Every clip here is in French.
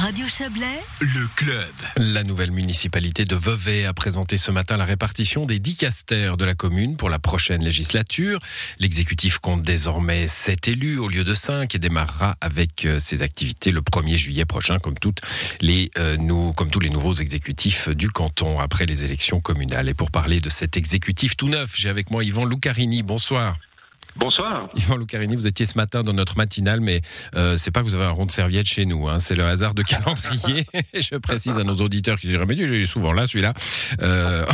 Radio Chablais, Le club. La nouvelle municipalité de Vevey a présenté ce matin la répartition des dicastères de la commune pour la prochaine législature. L'exécutif compte désormais 7 élus au lieu de 5 et démarrera avec euh, ses activités le 1er juillet prochain, comme, toutes les, euh, comme tous les nouveaux exécutifs du canton après les élections communales. Et pour parler de cet exécutif tout neuf, j'ai avec moi Yvan Lucarini. Bonsoir. Bonsoir. Yvan Lucarini, vous étiez ce matin dans notre matinale, mais euh, c'est pas que vous avez un rond de serviette chez nous, hein, c'est le hasard de calendrier. Je précise à nos auditeurs qui diraient mais il est souvent là celui-là. Euh,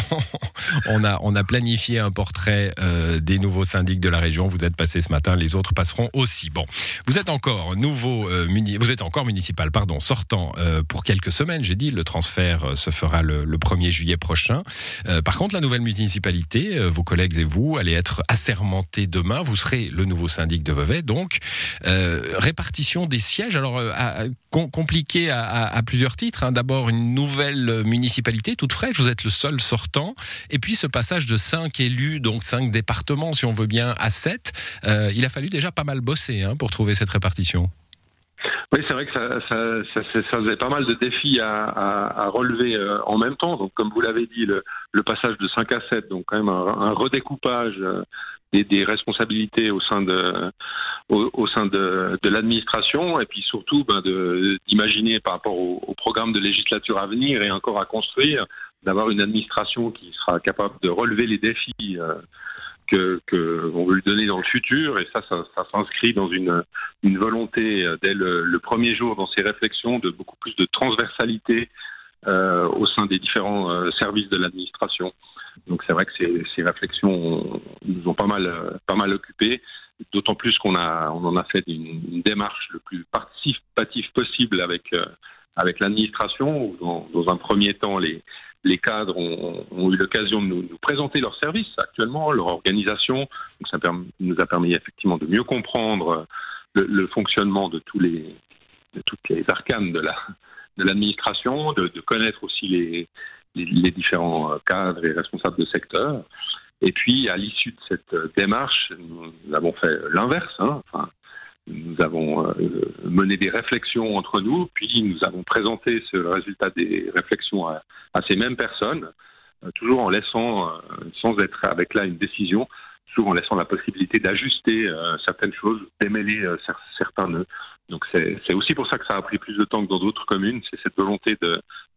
on a on a planifié un portrait euh, des nouveaux syndics de la région. Vous êtes passé ce matin, les autres passeront aussi. Bon, vous êtes encore nouveau, euh, muni- vous êtes encore municipal, pardon, sortant pour quelques semaines. J'ai dit le transfert se fera le, le 1er juillet prochain. Par contre, la nouvelle municipalité, vos collègues et vous allez être assermentés demain. Vous serez le nouveau syndic de Vevey. Donc, euh, répartition des sièges. Alors, euh, à- à- com- compliqué à, plusieurs titres. hein. D'abord, une nouvelle municipalité toute fraîche. Vous êtes le seul sortant. Et puis, ce passage de cinq élus, donc cinq départements, si on veut bien, à sept. Euh, il a fallu déjà pas mal bosser hein, pour trouver cette répartition. Oui, c'est vrai que ça, faisait pas mal de défis à, relever en même temps. Donc, comme vous l'avez dit, le, passage de 5 à 7, donc quand même un, redécoupage des, responsabilités au sein de, au, sein de, de l'administration, et puis surtout ben, d'imaginer par rapport au, programme de législature à venir et encore à construire, d'avoir une administration qui sera capable de relever les défis. euh, que, que on veut lui donner dans le futur et ça, ça, s'inscrit dans une, une volonté euh, dès le, premier jour dans ces réflexions de beaucoup plus de transversalité euh, au sein des différents euh, services de l'administration. Donc c'est vrai que ces, réflexions nous ont pas mal, pas mal occupés, d'autant plus qu'on a, on en a fait une, démarche le plus participative possible avec, euh, avec l'administration, dans, un premier temps les, les cadres ont, eu l'occasion de nous, présenter leurs services actuellement, leur organisation. Donc ça nous a permis effectivement de mieux comprendre euh, le, fonctionnement de tous les de toutes les arcanes de la de l'administration, de connaître aussi les, les, différents euh, cadres et responsables de secteur. Et puis à l'issue de cette euh, démarche, nous avons fait l'inverse. hein. Nous avons euh, mené des réflexions entre nous, puis nous avons présenté ce résultat des réflexions à, ces mêmes personnes, toujours en laissant, sans être avec là une décision, toujours en laissant la possibilité d'ajuster certaines choses, démêler cer- certains nœuds. Donc c'est aussi pour ça que ça a pris plus de temps que dans d'autres communes, c'est cette volonté de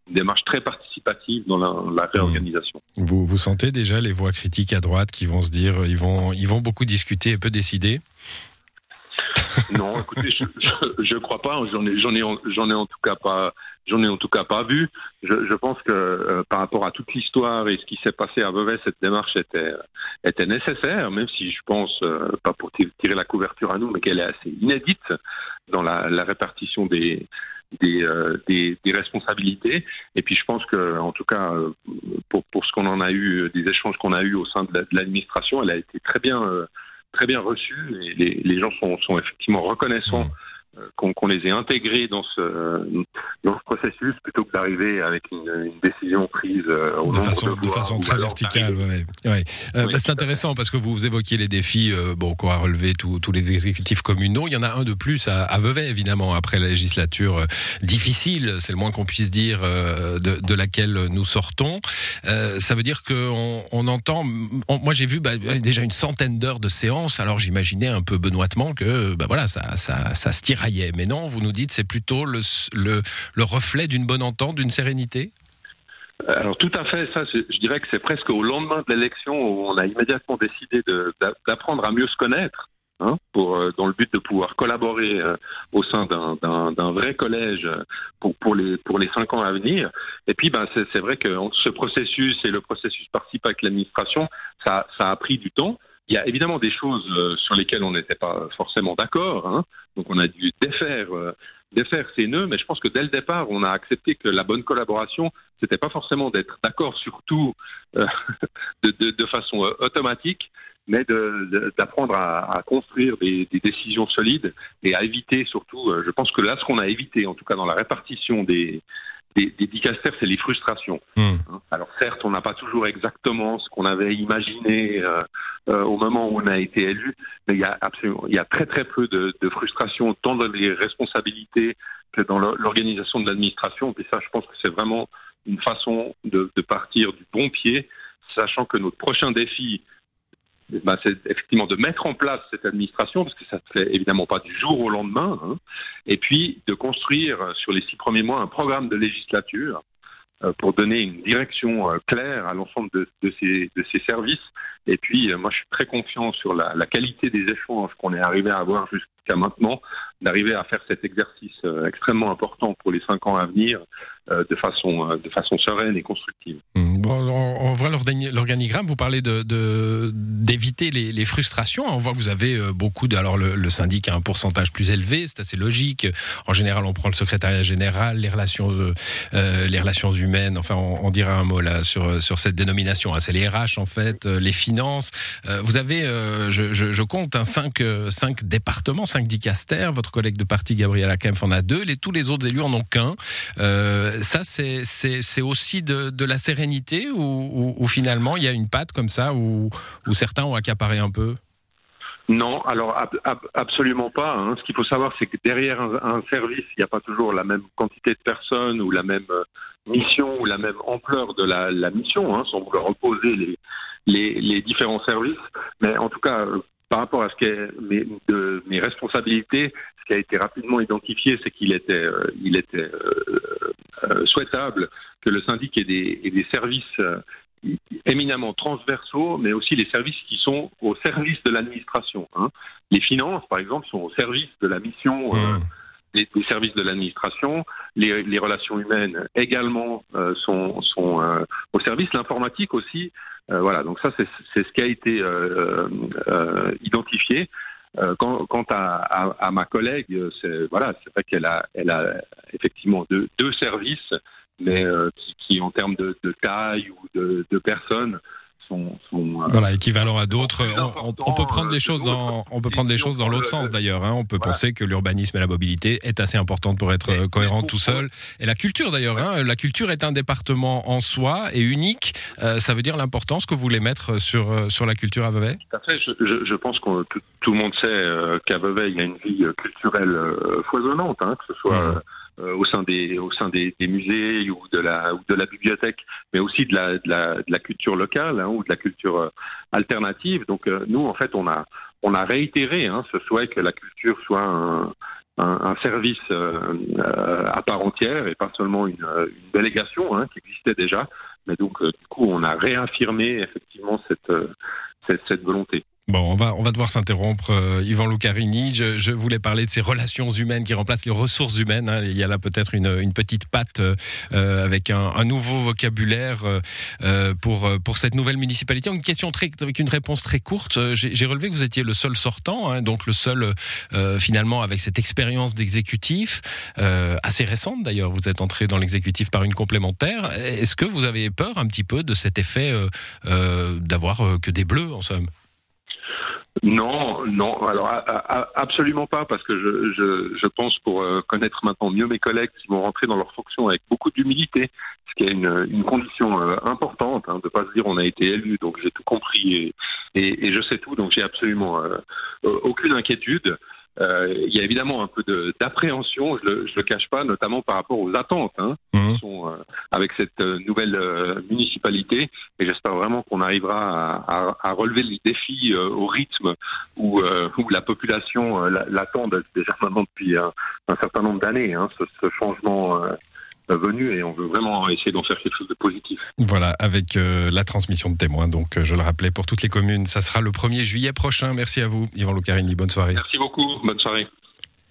une démarche très participative dans la, la réorganisation. Vous, vous sentez déjà les voix critiques à droite qui vont se dire euh, ils vont, ils vont beaucoup discuter et peu décider? Non, écoutez, je, je, je crois pas. J'en ai, j'en ai, j'en ai en tout cas pas, j'en ai en tout cas pas vu. Je, je pense que euh, par rapport à toute l'histoire et ce qui s'est passé à Vevey, cette démarche était, était nécessaire, même si je pense euh, pas pour ti- tirer la couverture à nous, mais qu'elle est assez inédite dans la, la répartition des des, euh, des, responsabilités. Et puis je pense que, en tout cas, euh, pour, pour ce qu'on en a eu, euh, des échanges qu'on a eu au sein de la- de l'administration, elle a été très bien très bien reçue et les, gens sont, sont effectivement reconnaissants euh, qu'on qu'on les ait intégrés dans ce, dans ce processus plutôt que d'arriver avec une, une décision prise euh, au de façon, de façon très verticale. d'arriver- Ouais, ouais. Euh, Oui, bah, c'est intéressant parce que vous, évoquiez les défis euh, bon, qu'ont à relever tous les exécutifs communaux. Il y en a un de plus à, à Vevey, évidemment, après la législature euh, difficile, c'est le moins qu'on puisse dire, euh, de, de laquelle nous sortons. Euh, ça veut dire qu'on on entend. on- moi, j'ai vu bah, déjà une centaine d'heures de séances, alors j'imaginais un peu benoîtement que bah, voilà, ça, ça, ça se Mais non, vous nous dites c'est plutôt le, le, le reflet d'une bonne entente, d'une sérénité? Alors tout à fait, ça, je, dirais que c'est presque au lendemain de l'élection où on a immédiatement décidé d'apprendre à mieux se connaître, hein, euh, dans le but de pouvoir collaborer euh, au sein d'un- vrai collège euh, pour, les, cinq ans à venir. Et puis, ben, c'est vrai que ce processus et le processus participe avec l'administration, ça, a pris du temps. Il y a évidemment des choses sur lesquelles on n'était pas forcément d'accord, hein, donc on a dû défaire. euh, défaire ces nœuds, mais je pense que dès le départ, on a accepté que la bonne collaboration, c'était pas forcément d'être d'accord sur tout euh, de, façon euh, automatique, mais d'apprendre à, construire des, décisions solides et à éviter surtout, je pense que là, ce qu'on a évité, en tout cas dans la répartition des, des, des dicastères, c'est les frustrations. Hmm. Hein. Alors certes, on n'a pas toujours exactement ce qu'on avait imaginé euh, euh, au moment où on a été élu, mais il y a absolument, il y a très très peu de, de frustration tant dans les responsabilités que dans l'organisation de l'administration. Et ça, je pense que c'est vraiment une façon de, de, partir du bon pied, sachant que notre prochain défi, bah, c'est effectivement de mettre en place cette administration, parce que ça ne se fait évidemment pas du jour au lendemain, hein, et puis de construire sur les six premiers mois un programme de législature euh, pour donner une direction euh, claire à l'ensemble de ces services. Et puis, euh, moi, je suis très confiant sur la, qualité des échanges qu'on est arrivé à avoir jusqu'à maintenant, d'arriver à faire cet exercice extrêmement important pour les cinq ans à venir euh, de façon, euh, de façon sereine et constructive. Mmh. Bon, on, voit l'organigramme, vous parlez d'éviter les, frustrations. On voit que vous avez euh, beaucoup de. Alors, le, le, syndic a un pourcentage plus élevé, c'est assez logique. En général, on prend le secrétariat général, les relations, euh, les relations humaines. Enfin, on, on, dira un mot là sur, sur cette dénomination. Hein. C'est les RH, en fait, les finances. Vous avez, je, je, compte, hein, cinq, cinq départements, cinq dicastères. Votre collègue de parti, Gabriel Kempf, en a deux. Les, tous les autres élus en ont qu'un ça, c'est aussi de, de, la sérénité ou, finalement il y a une patte comme ça où, où certains ont accaparé un peu? Non, alors ab ab absolument pas. Hein. Ce qu'il faut savoir, c'est que derrière un, service, il n'y a pas toujours la même quantité de personnes ou la même euh, mission ou la même ampleur de la, la mission, hein, sans vouloir opposer les, les, les, différents services. Mais en tout cas, euh, par rapport à ce qui est mes, de mes responsabilités, ce qui a été rapidement identifié, c'est qu'il était, euh, il était euh, euh, souhaitable que le syndic ait des, ait des services éminemment transversaux, mais aussi les services qui sont au service de l'administration. Hein. Les finances, par exemple, sont au service de la mission. Mmh. des, des, services de l'administration, les, les, relations humaines également euh, sont, sont euh, au service, l'informatique aussi. Euh, voilà, donc ça c'est ce qui a été identifié. Quant, à, à, ma collègue, c'est voilà, c'est vrai qu'elle a, elle a effectivement deux, deux services, mais euh, qui, qui, en termes de, de taille ou de, de personnes, sont, sont, euh, voilà, équivalent à d'autres. On, on, peut prendre les choses dans, on peut prendre les choses dans l'autre sens d'ailleurs. Hein. On peut voilà. penser que l'urbanisme et la mobilité est assez importante pour être mais, cohérent tout seul. Et la culture d'ailleurs. Hein. La culture est un département en soi et unique. Euh, ça veut dire l'importance que vous voulez mettre sur euh, sur la culture à Vevey? Tout à fait. Je, je, je pense que tout, tout, le monde sait euh, qu'à Vevey il y a une vie culturelle euh, foisonnante, hein, que ce soit. Mmh euh, au sein des au sein des, musées ou de la ou de la bibliothèque, mais aussi de la de la, de la culture locale hein, ou de la culture euh, alternative. Donc euh, nous en fait on a on a réitéré hein, ce souhait que la culture soit un, service euh, à part entière et pas seulement une, délégation hein, qui existait déjà. Mais donc du coup on a réaffirmé effectivement cette, cette volonté. Bon, on va, on va devoir s'interrompre, euh, Yvan Lucarini. Je, voulais parler de ces relations humaines qui remplacent les ressources humaines. Hein. Il y a là peut-être une, petite patte euh, avec un, nouveau vocabulaire euh, pour, pour cette nouvelle municipalité. Une question avec une réponse très courte. J'ai relevé que vous étiez le seul sortant, hein, donc le seul euh, finalement avec cette expérience d'exécutif, euh, assez récente d'ailleurs. Vous êtes entré dans l'exécutif par une complémentaire. Est-ce que vous avez peur un petit peu de cet effet d'avoir que des bleus en somme? Non, non. Alors a, a, absolument pas, parce que je, je, je pense pour euh, connaître maintenant mieux mes collègues qui vont rentrer dans leurs fonctions avec beaucoup d'humilité, ce qui est une, une condition euh, importante, hein, de pas se dire on a été élu, donc j'ai tout compris et, et, et, je sais tout, donc j'ai absolument euh, aucune inquiétude. Euh, il y a évidemment un peu d'appréhension, je ne le cache pas, notamment par rapport aux attentes hein, mmh. qui sont euh, avec cette euh, nouvelle euh, municipalité. Et j'espère vraiment qu'on arrivera à, à, à, relever les défis au rythme où, où la population l'attend déjà maintenant depuis un, un certain nombre d'années, hein, ce, ce, changement venu et on veut vraiment essayer d'en faire quelque chose de positif. Voilà, avec euh, la transmission de témoins. Donc, euh, je le rappelais, pour toutes les communes, ça sera le 1er juillet prochain. Merci à vous, Yvan Lucarini. Bonne soirée. Merci beaucoup. Bonne soirée.